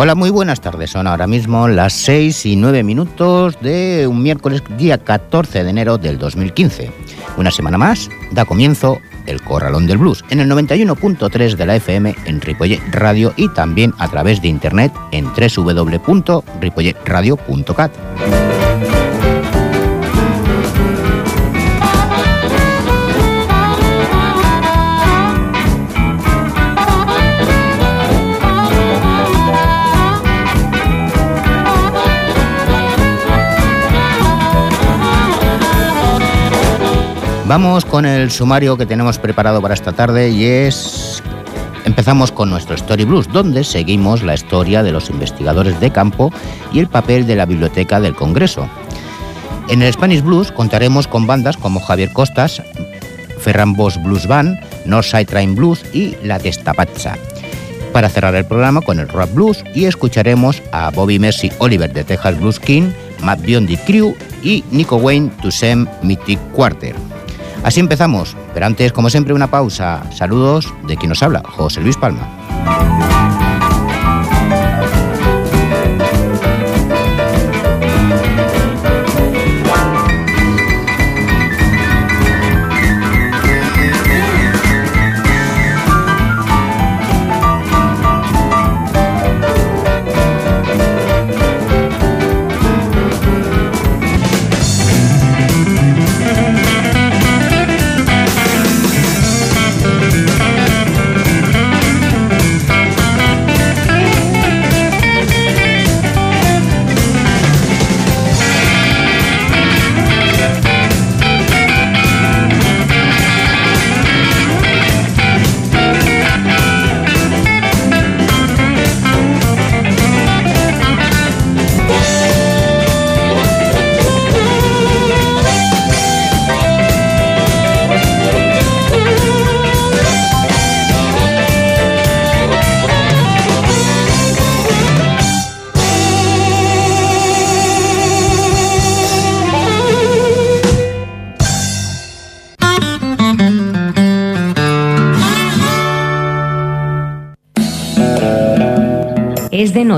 Hola, muy buenas tardes. Son ahora mismo las 6 y 9 minutos de un miércoles día 14 de enero del 2015. Una semana más da comienzo el Corralón del Blues en el 91.3 de la FM en Ripollet Radio y también a través de internet en www.ripolletradio.cat. Vamos con el sumario que tenemos preparado para esta tarde y es... Empezamos con nuestro Story Blues, donde seguimos la historia de los investigadores de campo y el papel de la Biblioteca del Congreso. En el Spanish Blues contaremos con bandas como Javier Costas, Ferran Bosch Blues Band, Northside Train Blues y La Testapazza. Para cerrar el programa con el Rock Blues y escucharemos a Bobby Mercy Oliver de Texas Blues King, Matt Biondi Crew y Nico Wayne to Sem Mythic Quarter. Así empezamos, pero antes, como siempre, una pausa. Saludos de quien nos habla, José Luis Palma.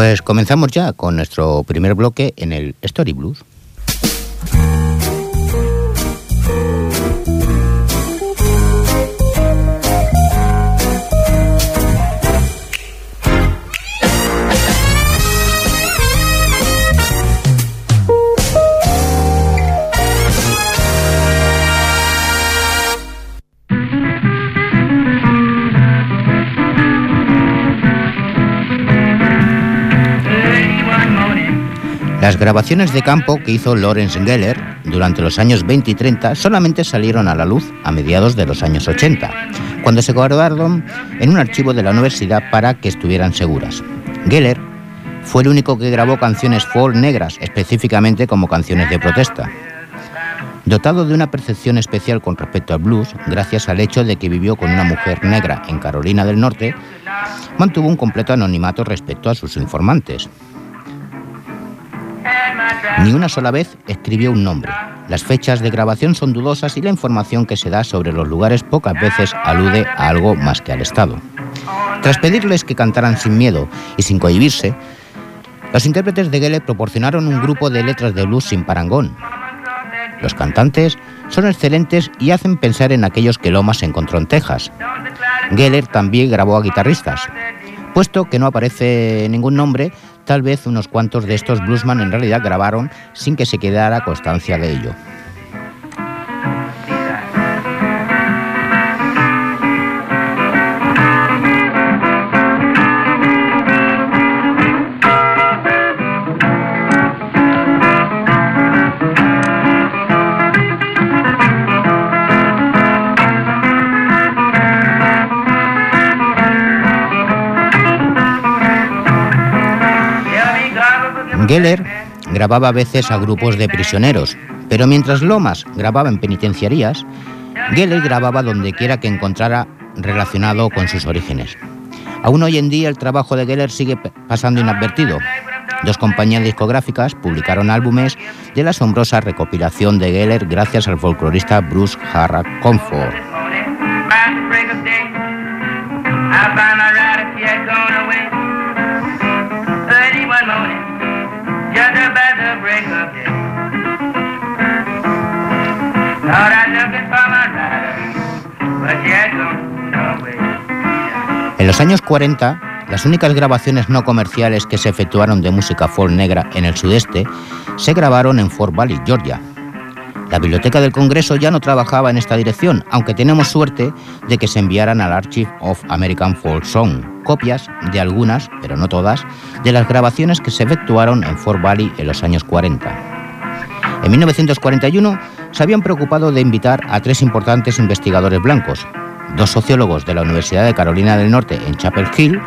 Pues comenzamos ya con nuestro primer bloque en el Story Blues. Las grabaciones de campo que hizo Lawrence Geller durante los años 20 y 30 solamente salieron a la luz a mediados de los años 80, cuando se guardaron en un archivo de la universidad para que estuvieran seguras. Geller fue el único que grabó canciones folk negras, específicamente como canciones de protesta. Dotado de una percepción especial con respecto al blues, gracias al hecho de que vivió con una mujer negra en Carolina del Norte, mantuvo un completo anonimato respecto a sus informantes. Ni una sola vez escribió un nombre. Las fechas de grabación son dudosas y la información que se da sobre los lugares pocas veces alude a algo más que al Estado. Tras pedirles que cantaran sin miedo y sin cohibirse, los intérpretes de Geller proporcionaron un grupo de letras de blues sin parangón. Los cantantes son excelentes y hacen pensar en aquellos que Lomas encontró en Texas. Geller también grabó a guitarristas. Puesto que no aparece ningún nombre, tal vez unos cuantos de estos bluesman en realidad grabaron sin que se quedara constancia de ello. Geller grababa a veces a grupos de prisioneros, pero mientras Lomas grababa en penitenciarías, Geller grababa donde quiera que encontrara relacionado con sus orígenes. Aún hoy en día el trabajo de Geller sigue pasando inadvertido. Dos compañías discográficas publicaron álbumes de la asombrosa recopilación de Geller gracias al folclorista Bruce Harra Comfort. En los años 40, las únicas grabaciones no comerciales que se efectuaron de música folk negra en el sudeste se grabaron en Fort Valley, Georgia. La Biblioteca del Congreso ya no trabajaba en esta dirección, aunque tenemos suerte de que se enviaran al Archive of American Folk Song copias de algunas, pero no todas, de las grabaciones que se efectuaron en Fort Valley en los años 40. En 1941 se habían preocupado de invitar a tres importantes investigadores blancos, dos sociólogos de la Universidad de Carolina del Norte en Chapel Hill,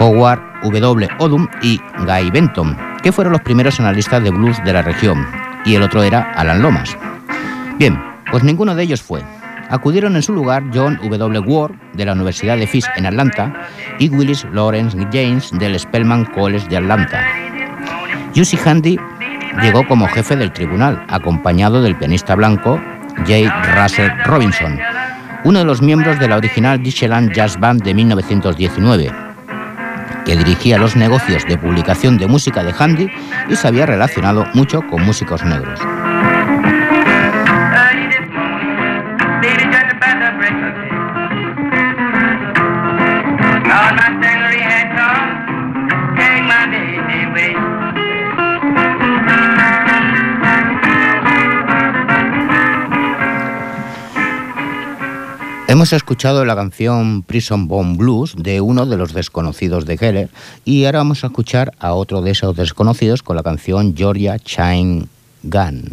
Howard W. Odum y Guy Benton, que fueron los primeros analistas de blues de la región, y el otro era Alan Lomas. Bien, pues ninguno de ellos fue. Acudieron en su lugar John W. Ward de la Universidad de Fisk en Atlanta y Willis Lawrence James del Spelman College de Atlanta. Jussi Handy llegó como jefe del tribunal, acompañado del pianista blanco J. Russell Robinson, uno de los miembros de la original Dixieland Jazz Band de 1919, que dirigía los negocios de publicación de música de Handy y se había relacionado mucho con músicos negros. Hemos escuchado la canción Prison Bomb Blues de uno de los desconocidos de Geller y ahora vamos a escuchar a otro de esos desconocidos con la canción Georgia Chine Gun.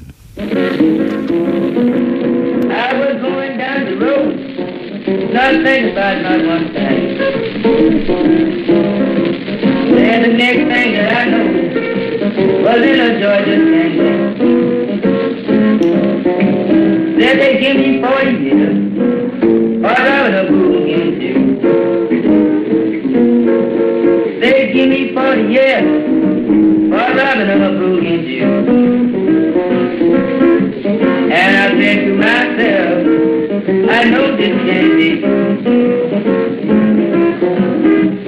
Me 40 years. What I would boogie do. And I said to myself, I know this can't be.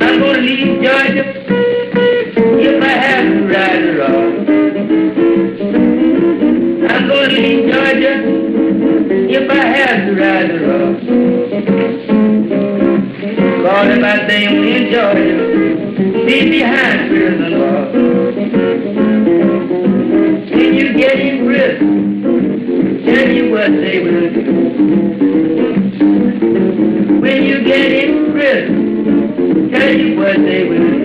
I'm gonna leave Georgia if I have to ride. I'm gonna leave Georgia if I have to ride if I say I'm in Georgia, be behind prison walls. When you get in prison, tell you what they will do. When you get in prison, tell you what they will do.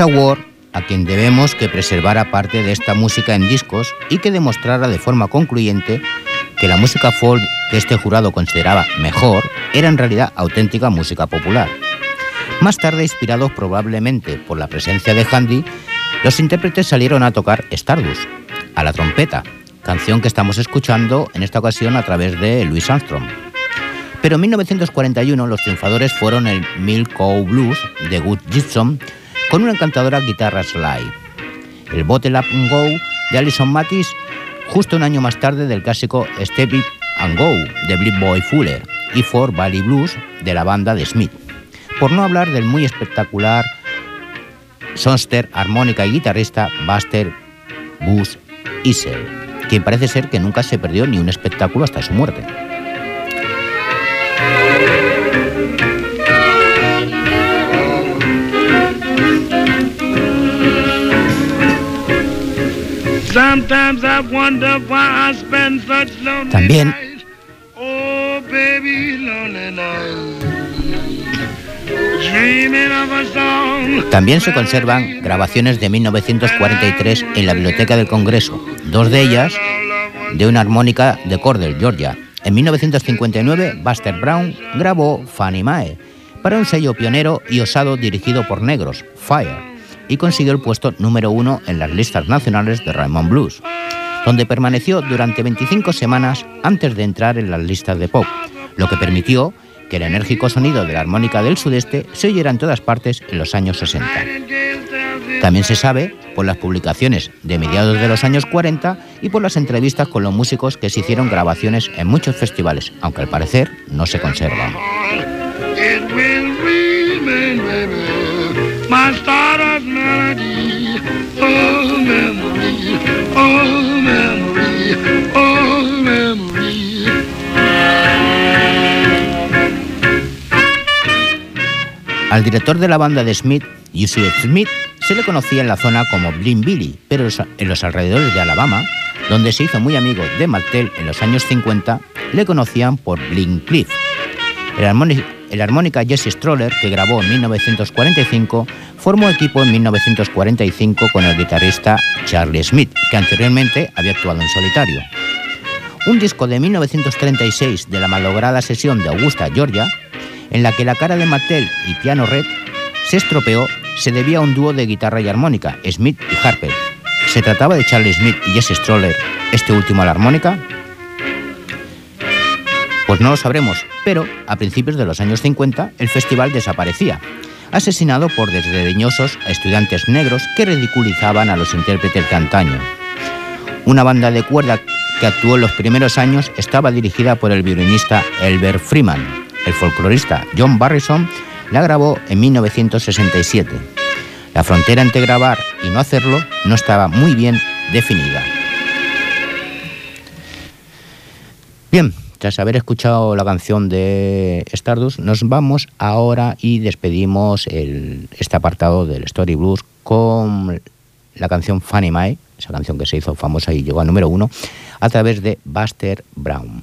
A Ward, a quien debemos que preservara parte de esta música en discos y que demostrara de forma concluyente que la música folk que este jurado consideraba mejor era en realidad auténtica música popular. Más tarde, inspirados probablemente por la presencia de Handy, los intérpretes salieron a tocar Stardust, a la trompeta, canción que estamos escuchando en esta ocasión a través de Louis Armstrong. Pero en 1941 los triunfadores fueron el Milk Cow Blues de Good Gibson con una encantadora guitarra slide, el Bottle Up and Go de Alison Mattis justo un año más tarde del clásico Step It and Go de Blip Boy Fuller y For Valley Blues de la banda de Smith. Por no hablar del muy espectacular sonster, armónica y guitarrista Buster Bus Isel, quien parece ser que nunca se perdió ni un espectáculo hasta su muerte. También. también se conservan grabaciones de 1943 en la Biblioteca del Congreso, dos de ellas de una armónica de Cordell, Georgia. En 1959, Buster Brown grabó Fanny Mae para un sello pionero y osado dirigido por negros, Fire, y consiguió el puesto número uno en las listas nacionales de Raymond Blues, donde permaneció durante 25 semanas antes de entrar en las listas de pop, lo que permitió que el enérgico sonido de la armónica del sudeste se oyera en todas partes en los años 60. También se sabe por las publicaciones de mediados de los años 40 y por las entrevistas con los músicos que se hicieron grabaciones en muchos festivales, aunque al parecer no se conservan. Al director de la banda de Smith, Yusuf Smith, se le conocía en la zona como Blind Billy, pero en los alrededores de Alabama, donde se hizo muy amigo de Martel en los años 50, le conocían por Blind Cliff. El, armónica Jesse Stroller, que grabó en 1945, formó equipo en 1945 con el guitarrista Charlie Smith, que anteriormente había actuado en solitario. Un disco de 1936 de la malograda sesión de Augusta, Georgia, en la que la cara de Martel y piano red se estropeó, se debía a un dúo de guitarra y armónica, Smith y Harper. ¿Se trataba de Charlie Smith y Jesse Stroller, este último a la armónica? Pues no lo sabremos, pero a principios de los años 50 el festival desaparecía, asesinado por desdeñosos estudiantes negros que ridiculizaban a los intérpretes de antaño. Una banda de cuerda que actuó en los primeros años estaba dirigida por el violinista Elbert Freeman, el folclorista John Barrison la grabó en 1967. La frontera entre grabar y no hacerlo no estaba muy bien definida. Bien, tras haber escuchado la canción de Stardust, nos vamos ahora y despedimos este apartado del Story Blues con la canción Funny Mae, esa canción que se hizo famosa y llegó al número uno, a través de Buster Brown.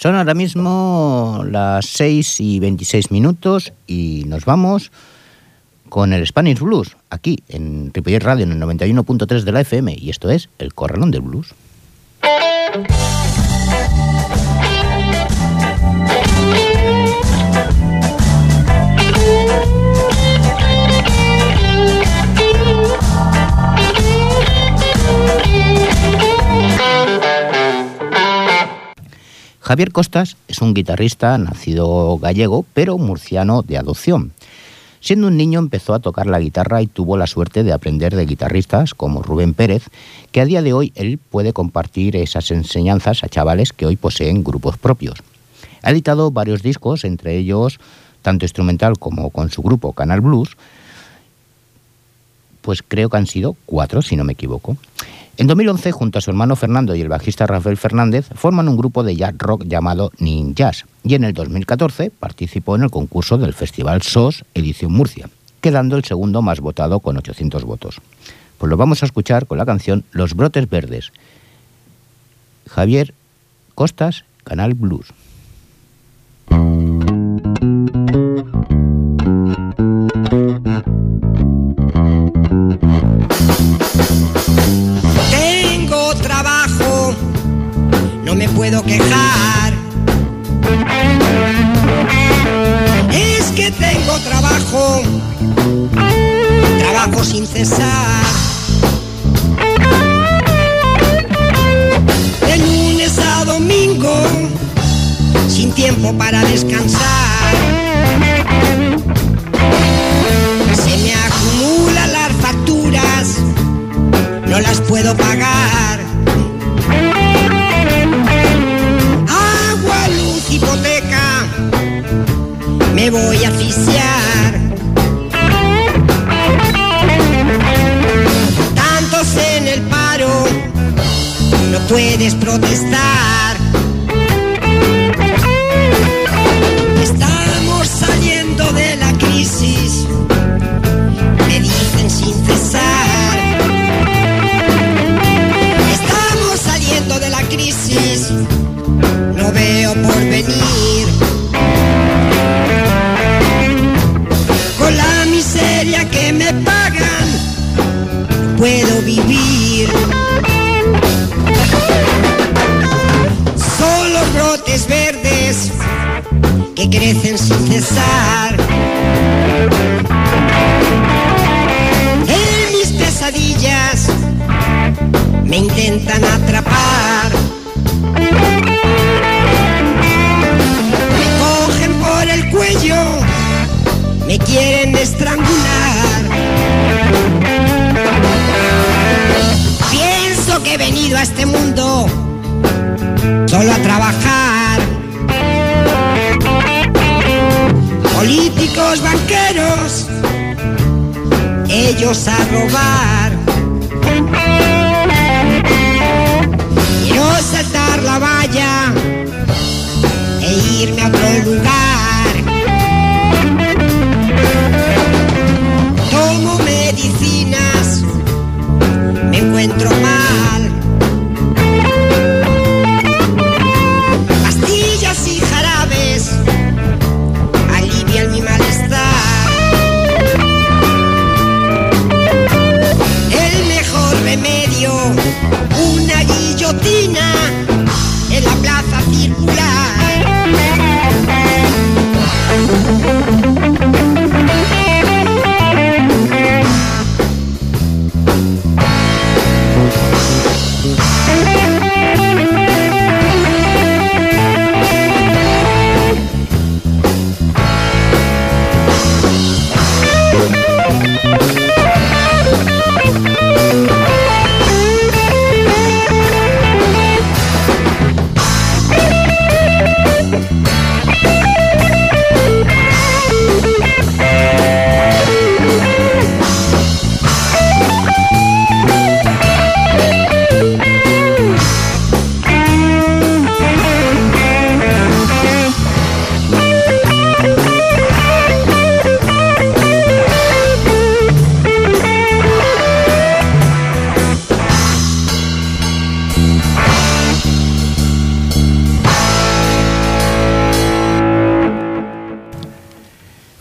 Son ahora mismo las 6 y 26 minutos y nos vamos con el Spanish Blues, aquí en Ripollet Radio en el 91.3 de la FM, y esto es El Corralón del Blues. Javier Costas es un guitarrista nacido gallego, pero murciano de adopción. Siendo un niño empezó a tocar la guitarra y tuvo la suerte de aprender de guitarristas como Rubén Pérez, que a día de hoy él puede compartir esas enseñanzas a chavales que hoy poseen grupos propios. Ha editado varios discos, entre ellos tanto instrumental como con su grupo Canal Blues, pues creo que han sido cuatro, si no me equivoco. En 2011, junto a su hermano Fernando y el bajista Rafael Fernández, forman un grupo de jazz rock llamado Nin Jazz, y en el 2014 participó en el concurso del Festival SOS Edición Murcia, quedando el segundo más votado con 800 votos. Pues lo vamos a escuchar con la canción Los Brotes Verdes. Javier Costas, Canal Blues. Puedo quejar. Es que tengo trabajo, trabajo sin cesar. De lunes a domingo, sin tiempo para descansar. Puedes protestar. Ellos a robar.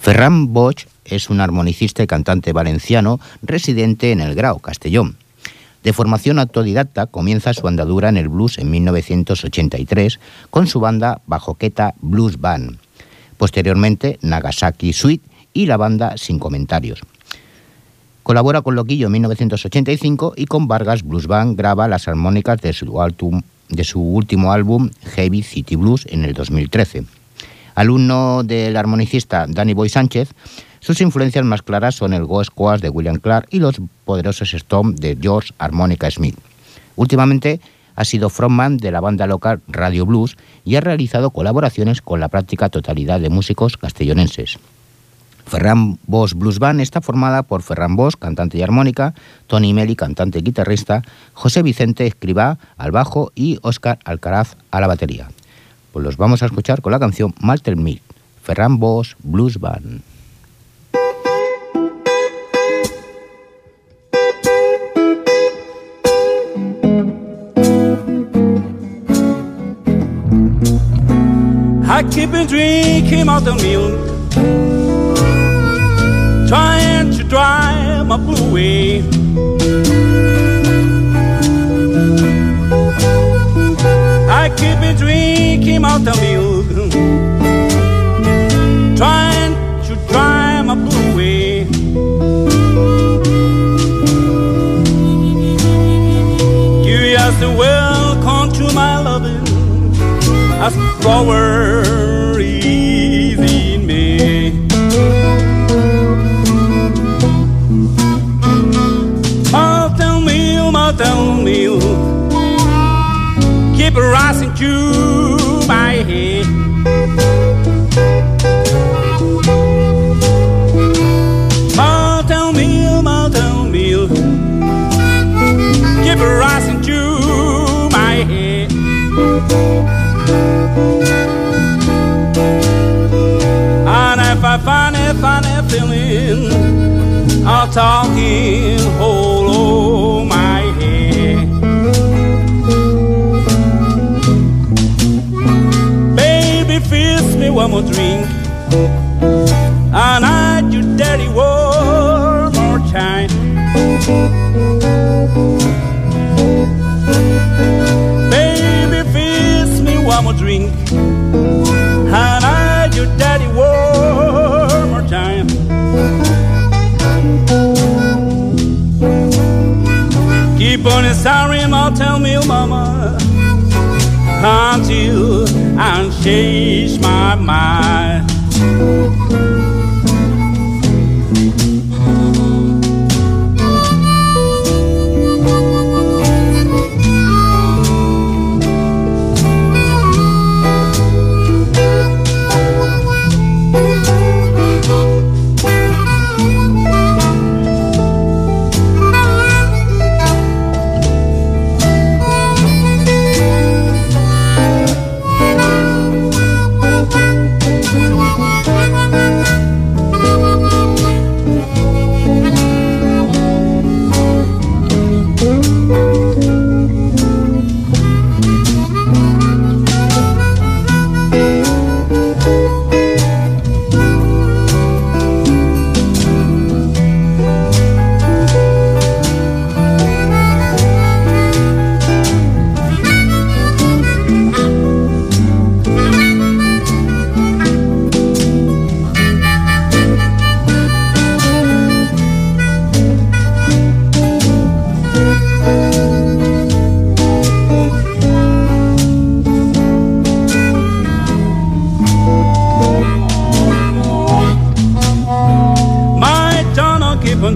Ferran Bosch es un armonicista y cantante valenciano residente en el Grau, Castellón. De formación autodidacta, comienza su andadura en el blues en 1983 con su banda Bajoqueta Blues Band. Posteriormente, Nagasaki Suite y la banda Sin Comentarios. Colabora con Loquillo en 1985 y con Vargas Blues Band graba las armónicas de su, de su último álbum Heavy City Blues en el 2013. Alumno del armonicista Danny Boy Sánchez, sus influencias más claras son el Ghost Squash de William Clark y los poderosos Storm de George Harmonica Smith. Últimamente ha sido frontman de la banda local Radio Blues y ha realizado colaboraciones con la práctica totalidad de músicos castellonenses. Ferran Bosch Blues Band está formada por Ferran Bosch, cantante y armónica, Tony Meli, cantante y guitarrista, José Vicente Escribá al bajo y Óscar Alcaraz a la batería. Pues los vamos a escuchar con la canción Malter Milk, Ferran Bosch Blues Band. I keep on drinking the milk, trying to drive my blue away. Keep drinking the milk, trying to drive my blue away. Curious, welcome to my loving as flower is in me. Mountain meal, mountain meal, keep rising to my head. Mountain meal, mountain meal, keep rising to my head. And if I find a feeling, I'll talk in whole one more drink, and I do daddy one more time. Baby, feeds me one more drink. And I your daddy one more time. Keep on sorry, I'll tell me, oh, mama, until I change my mind.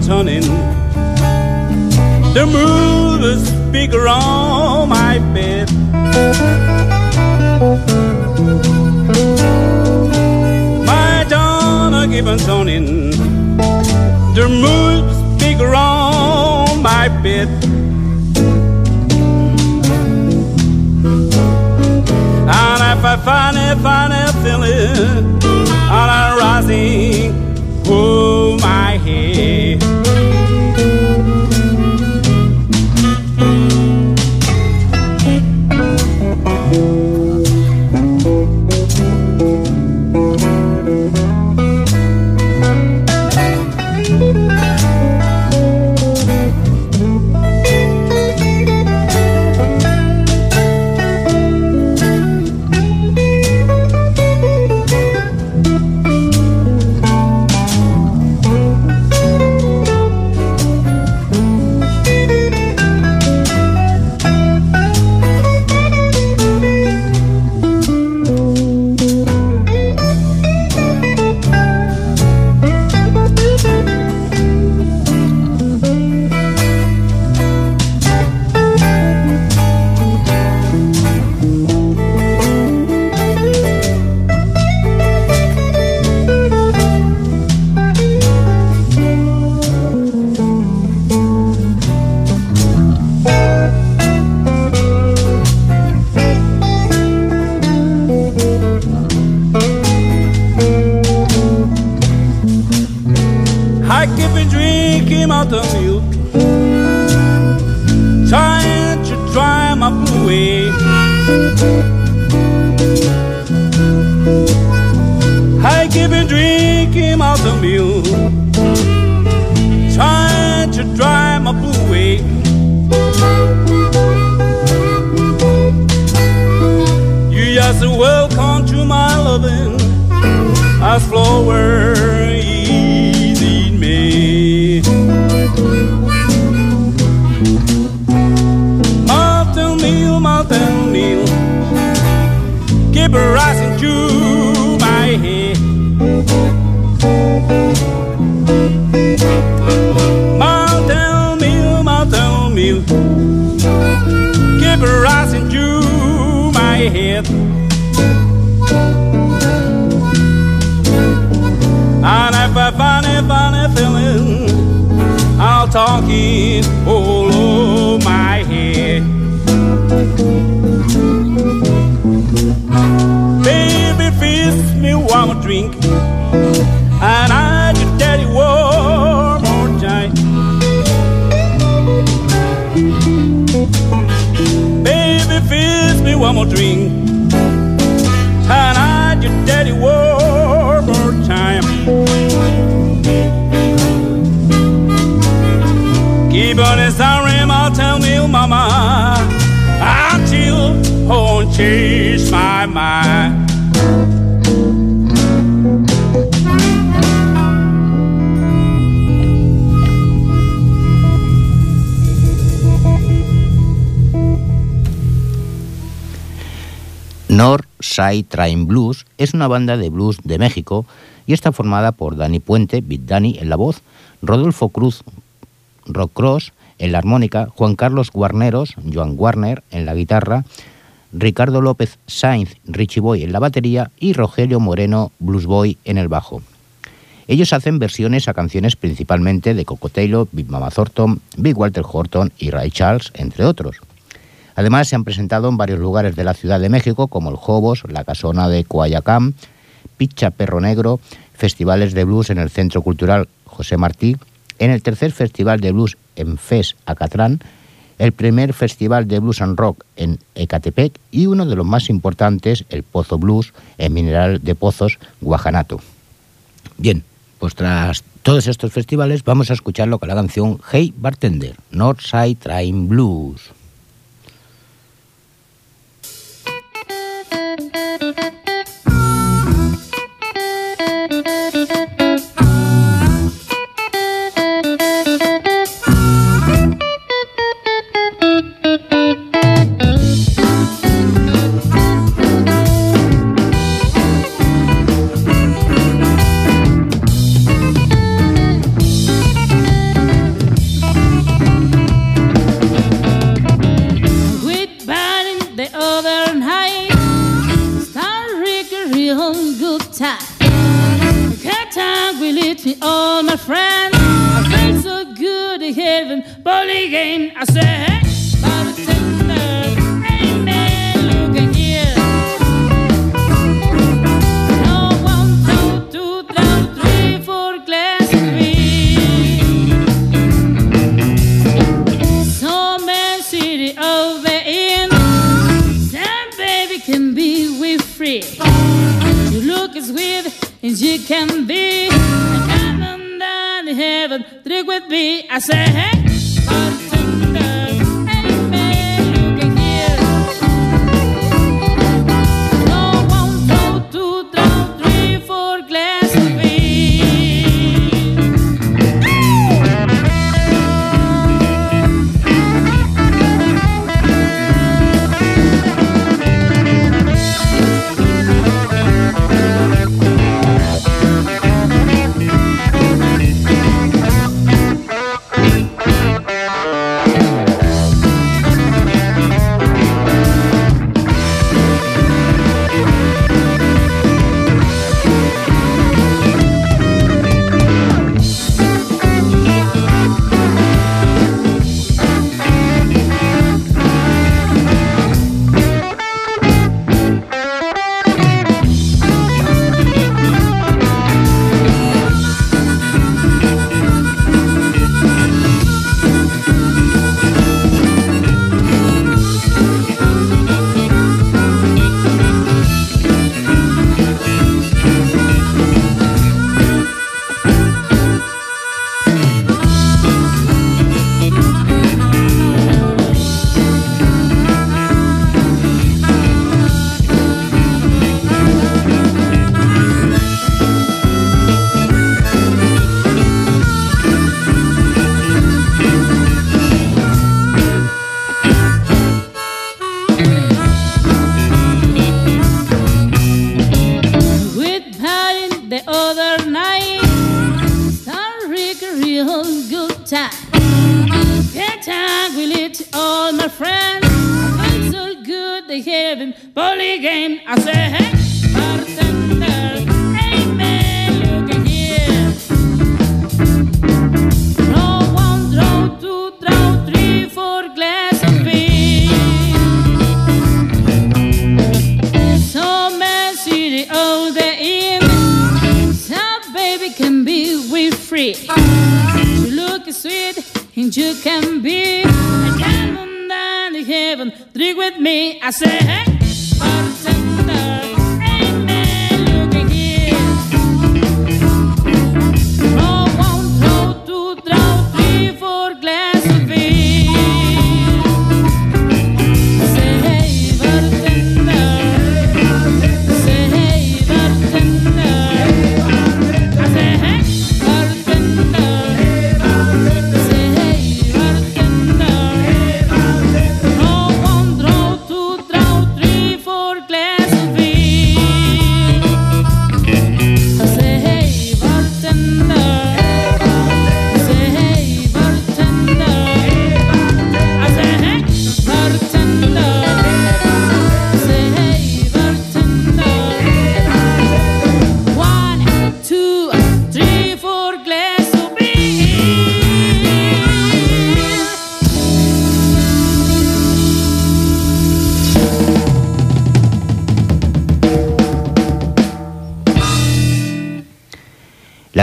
Tunnel keep turning. The moon is bigger on my bed. My keep on turning. The moon is bigger on my bed. And if I find it, find it, feeling, and I'm rising, oh my here. One more drink, and I just daddy one more time. Keep on this rim, I'll tell me, mama, won't change my mind. Side Train Blues es una banda de blues de México y está formada por Dani Puente, Big Dani en la voz, Rodolfo Cruz, Rock Cross en la armónica, Juan Carlos Guarneros, Joan Warner en la guitarra, Ricardo López Sainz, Richie Boy en la batería y Rogelio Moreno, Blues Boy en el bajo. Ellos hacen versiones a canciones principalmente de Coco Taylor, Big Mama Thornton, Big Walter Horton y Ray Charles, entre otros. Además, se han presentado en varios lugares de la Ciudad de México, como el Jobos, la Casona de Coayacán, Picha Perro Negro, festivales de blues en el Centro Cultural José Martí, en el tercer Festival de Blues en FES Acatlán, el primer Festival de Blues and Rock en Ecatepec y uno de los más importantes, el Pozo Blues en Mineral de Pozos, Guajanato. Bien, pues tras todos estos festivales vamos a escucharlo con la canción Hey Bartender, Northside Train Blues. Can be. On down to heaven, drink with me. I say, hey,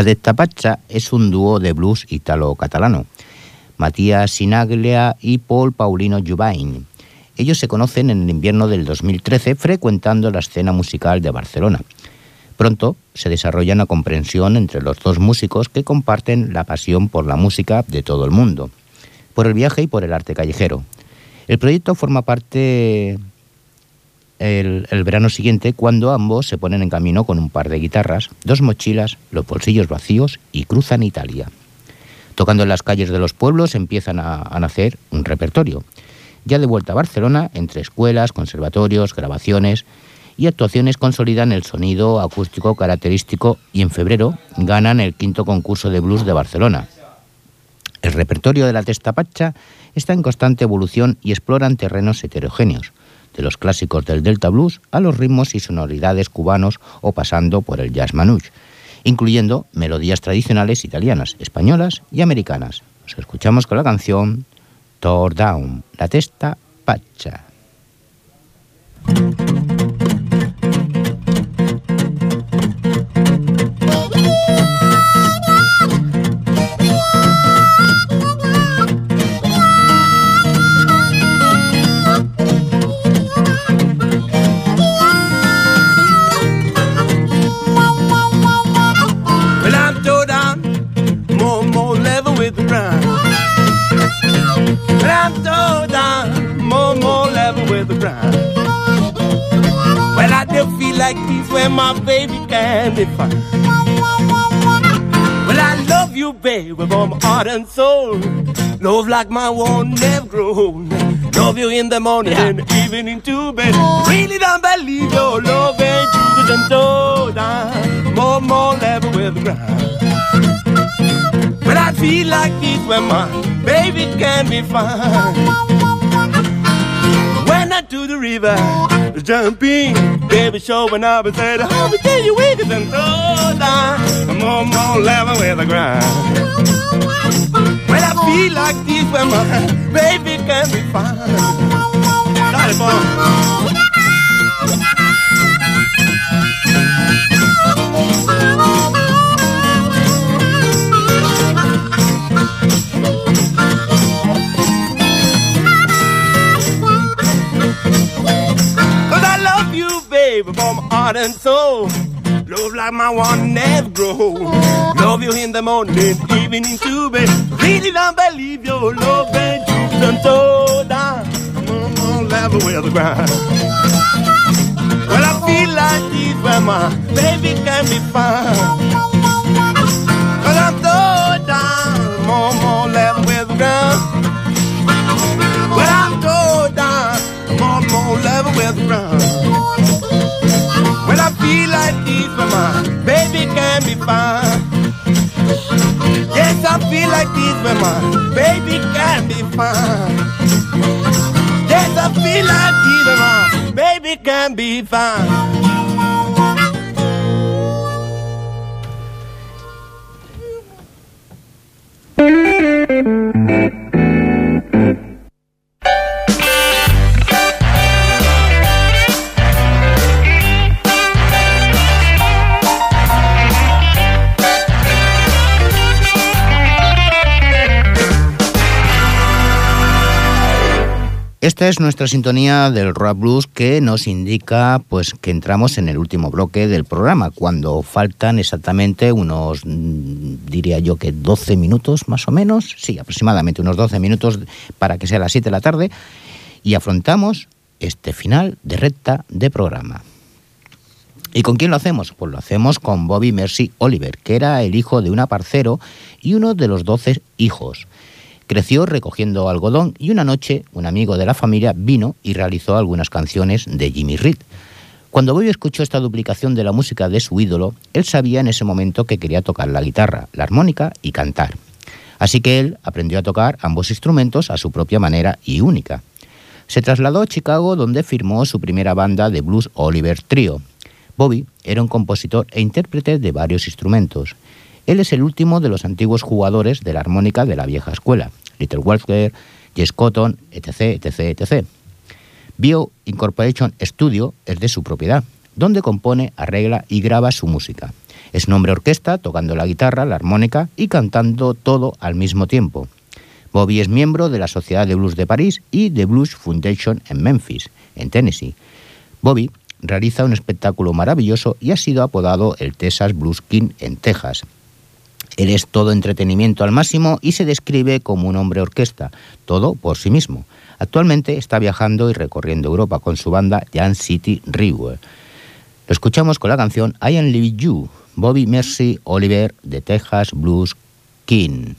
La de Tapacha es un dúo de blues italo-catalano, Matías Sinaglia y Paul Paulino Jubain. Ellos se conocen en el invierno del 2013 frecuentando la escena musical de Barcelona. Pronto se desarrolla una comprensión entre los dos músicos que comparten la pasión por la música de todo el mundo, por el viaje y por el arte callejero. El proyecto forma parte el, verano siguiente cuando ambos se ponen en camino con un par de guitarras, dos mochilas, los bolsillos vacíos y cruzan Italia. Tocando en las calles de los pueblos empiezan a, a nacer un repertorio. Ya de vuelta a Barcelona, entre escuelas, conservatorios, grabaciones y actuaciones consolidan el sonido acústico característico y en febrero ganan el quinto concurso de blues de Barcelona. El repertorio de la Testapacha está en constante evolución y exploran terrenos heterogéneos, de los clásicos del Delta Blues a los ritmos y sonoridades cubanos o pasando por el jazz manouche, incluyendo melodías tradicionales italianas, españolas y americanas. Nos escuchamos con la canción Tore Down, la Testa Pacha. Like this where my baby can be found. Well, I love you, baby, with all my heart and soul. Love like my one never grown. Love you in the morning and evening too, baby. Really don't believe your love ain't true, tore down, more, more level with the ground. But I feel like this when my baby can be found. When I to the river, jumping, baby, show when I was be home. you you and throw down." I'm on my level with the grind. When I feel like this, when my baby can be fine. Sorry, boy. Heart and soul. Love like my one never grow. Love you in the morning, evening too, baby. Really don't believe your love ain't true. Done so down, on level with the ground. Well, I feel like this where my baby can be found. Feel like this my baby can be found. Yes, I feel like this my baby can be found. Yes, I feel like this my baby can be found. Esta es nuestra sintonía del Rock Blues que nos indica pues que entramos en el último bloque del programa, cuando faltan exactamente unos, mm, diría yo que 12 minutos más o menos, sí, aproximadamente unos 12 minutos para que sea las 7 de la tarde, y afrontamos este final de recta de programa. ¿Y con quién lo hacemos? Pues lo hacemos con Bobby Mercy Oliver, que era el hijo de un aparcero y uno de los 12 hijos. Creció recogiendo algodón y una noche un amigo de la familia vino y realizó algunas canciones de Jimmy Reed. Cuando Bobby escuchó esta duplicación de la música de su ídolo, él sabía en ese momento que quería tocar la guitarra, la armónica y cantar. Así que él aprendió a tocar ambos instrumentos a su propia manera y única. Se trasladó a Chicago donde firmó su primera banda de blues Oliver Trio. Bobby era un compositor e intérprete de varios instrumentos. Él es el último de los antiguos jugadores de la armónica de la vieja escuela. Little Walker, Jess Cotton, etc., etc., etc. Bio Incorporation Studio es de su propiedad, donde compone, arregla y graba su música. Es nombre orquesta, tocando la guitarra, la armónica y cantando todo al mismo tiempo. Bobby es miembro de la Sociedad de Blues de París y de Blues Foundation en Memphis, en Tennessee. Bobby realiza un espectáculo maravilloso y ha sido apodado el Texas Blues King en Texas. Él es todo entretenimiento al máximo y se describe como un hombre orquesta, todo por sí mismo. Actualmente está viajando y recorriendo Europa con su banda Jan City River. Lo escuchamos con la canción I Am Living You, Bobby Mercy Oliver de Texas Blues King.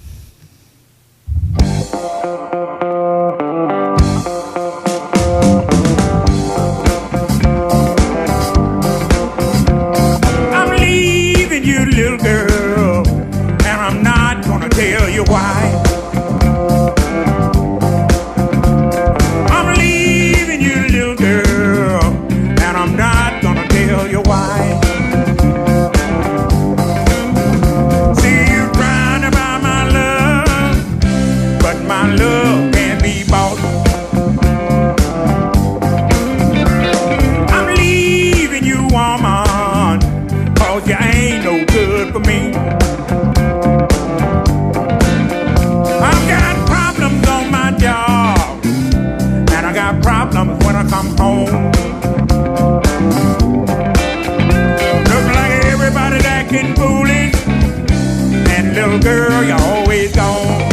Girl, you're always gone.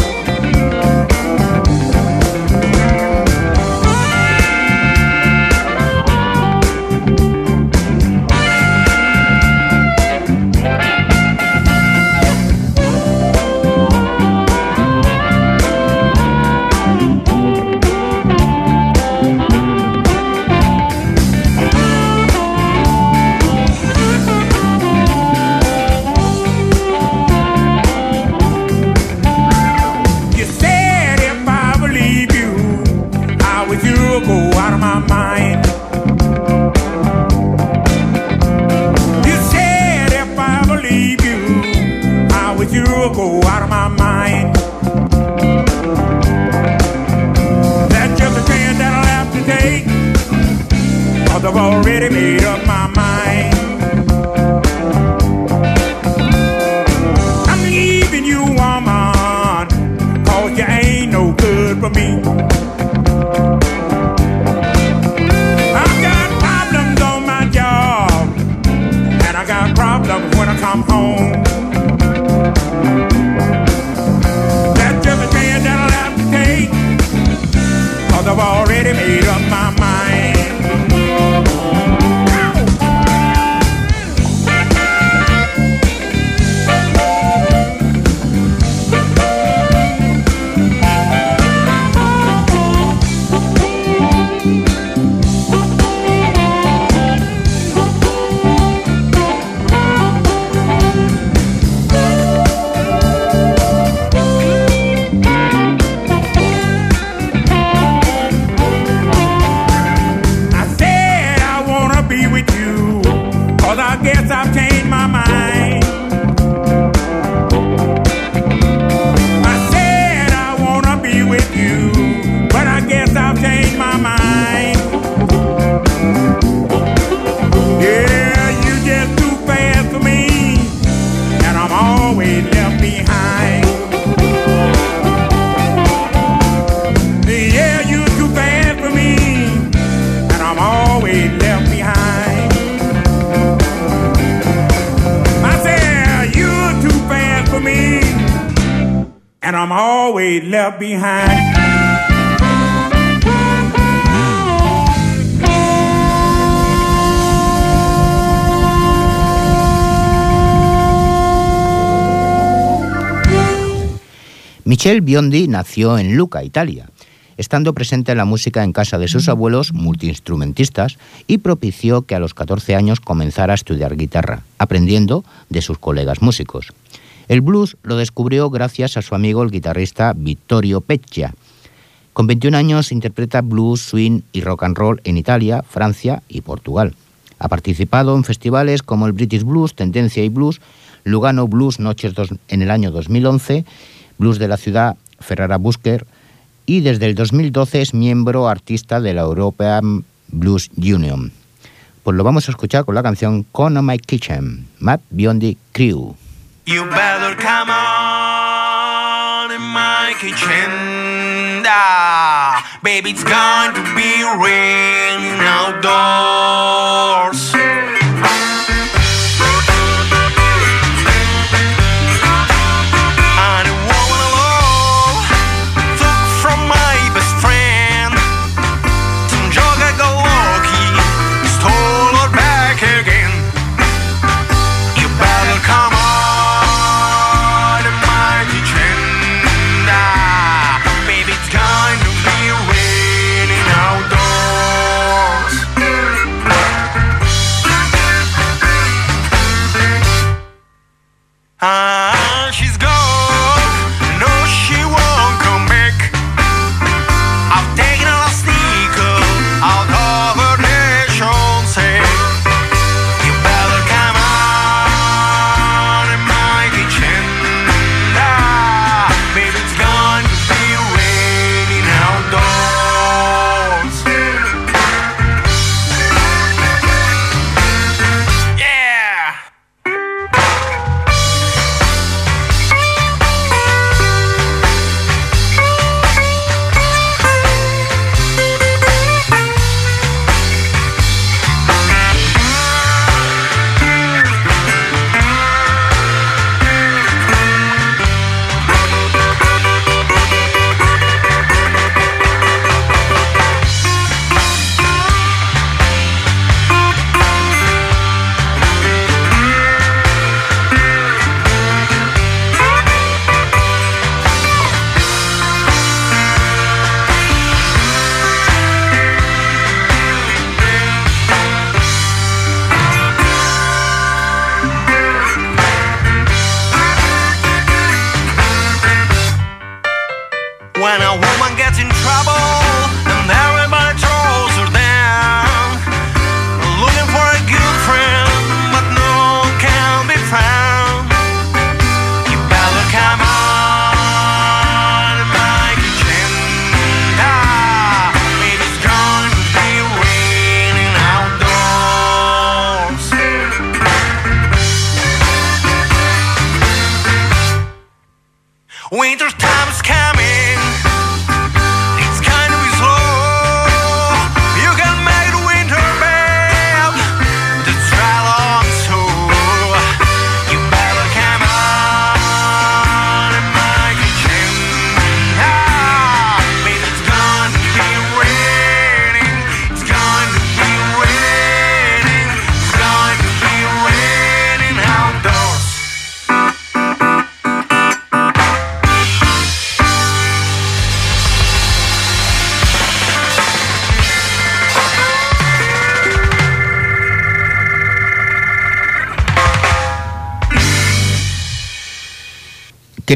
Michel Biondi nació en Lucca, Italia, estando presente en la música en casa de sus abuelos multiinstrumentistas y propició que a los 14 años comenzara a estudiar guitarra, aprendiendo de sus colegas músicos. El blues lo descubrió gracias a su amigo el guitarrista Vittorio Peccia. Con 21 años interpreta blues, swing y rock and roll en Italia, Francia y Portugal. Ha participado en festivales como el British Blues, Tendencia y Blues, Lugano Blues Noches en el año 2011, Blues de la ciudad Ferrara Busker y desde el 2012 es miembro artista de la European Blues Union. Pues lo vamos a escuchar con la canción Come on My Kitchen, Matt Biondi Crew. You better come on in my kitchen. Baby, it's going to be raining outdoors.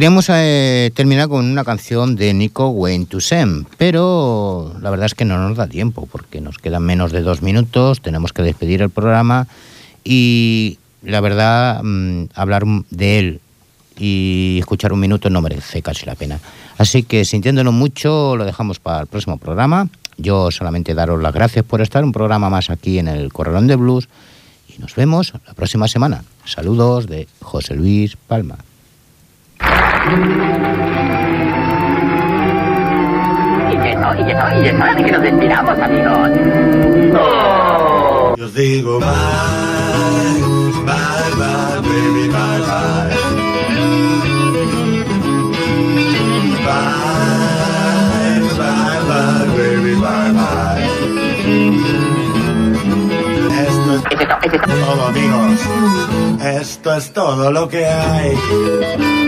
Queríamos eh, terminar con una canción de Nico Wayne Toussaint, pero la verdad es que no nos da tiempo porque nos quedan menos de dos minutos, tenemos que despedir el programa y la verdad mm, hablar de él y escuchar un minuto no merece casi la pena. Así que sintiéndolo mucho lo dejamos para el próximo programa. Yo solamente daros las gracias por estar un programa más aquí en el Corralón de Blues y nos vemos la próxima semana. Saludos de José Luis Palma. Y es hora, y es y es hora de que nos despidamos, amigos. ¡Oh! Yo digo bye, bye, bye, baby, bye, bye. Bye, bye, bye, baby, bye, bye. Esto es, es, esto, es esto. todo, amigos. Esto es todo lo que hay.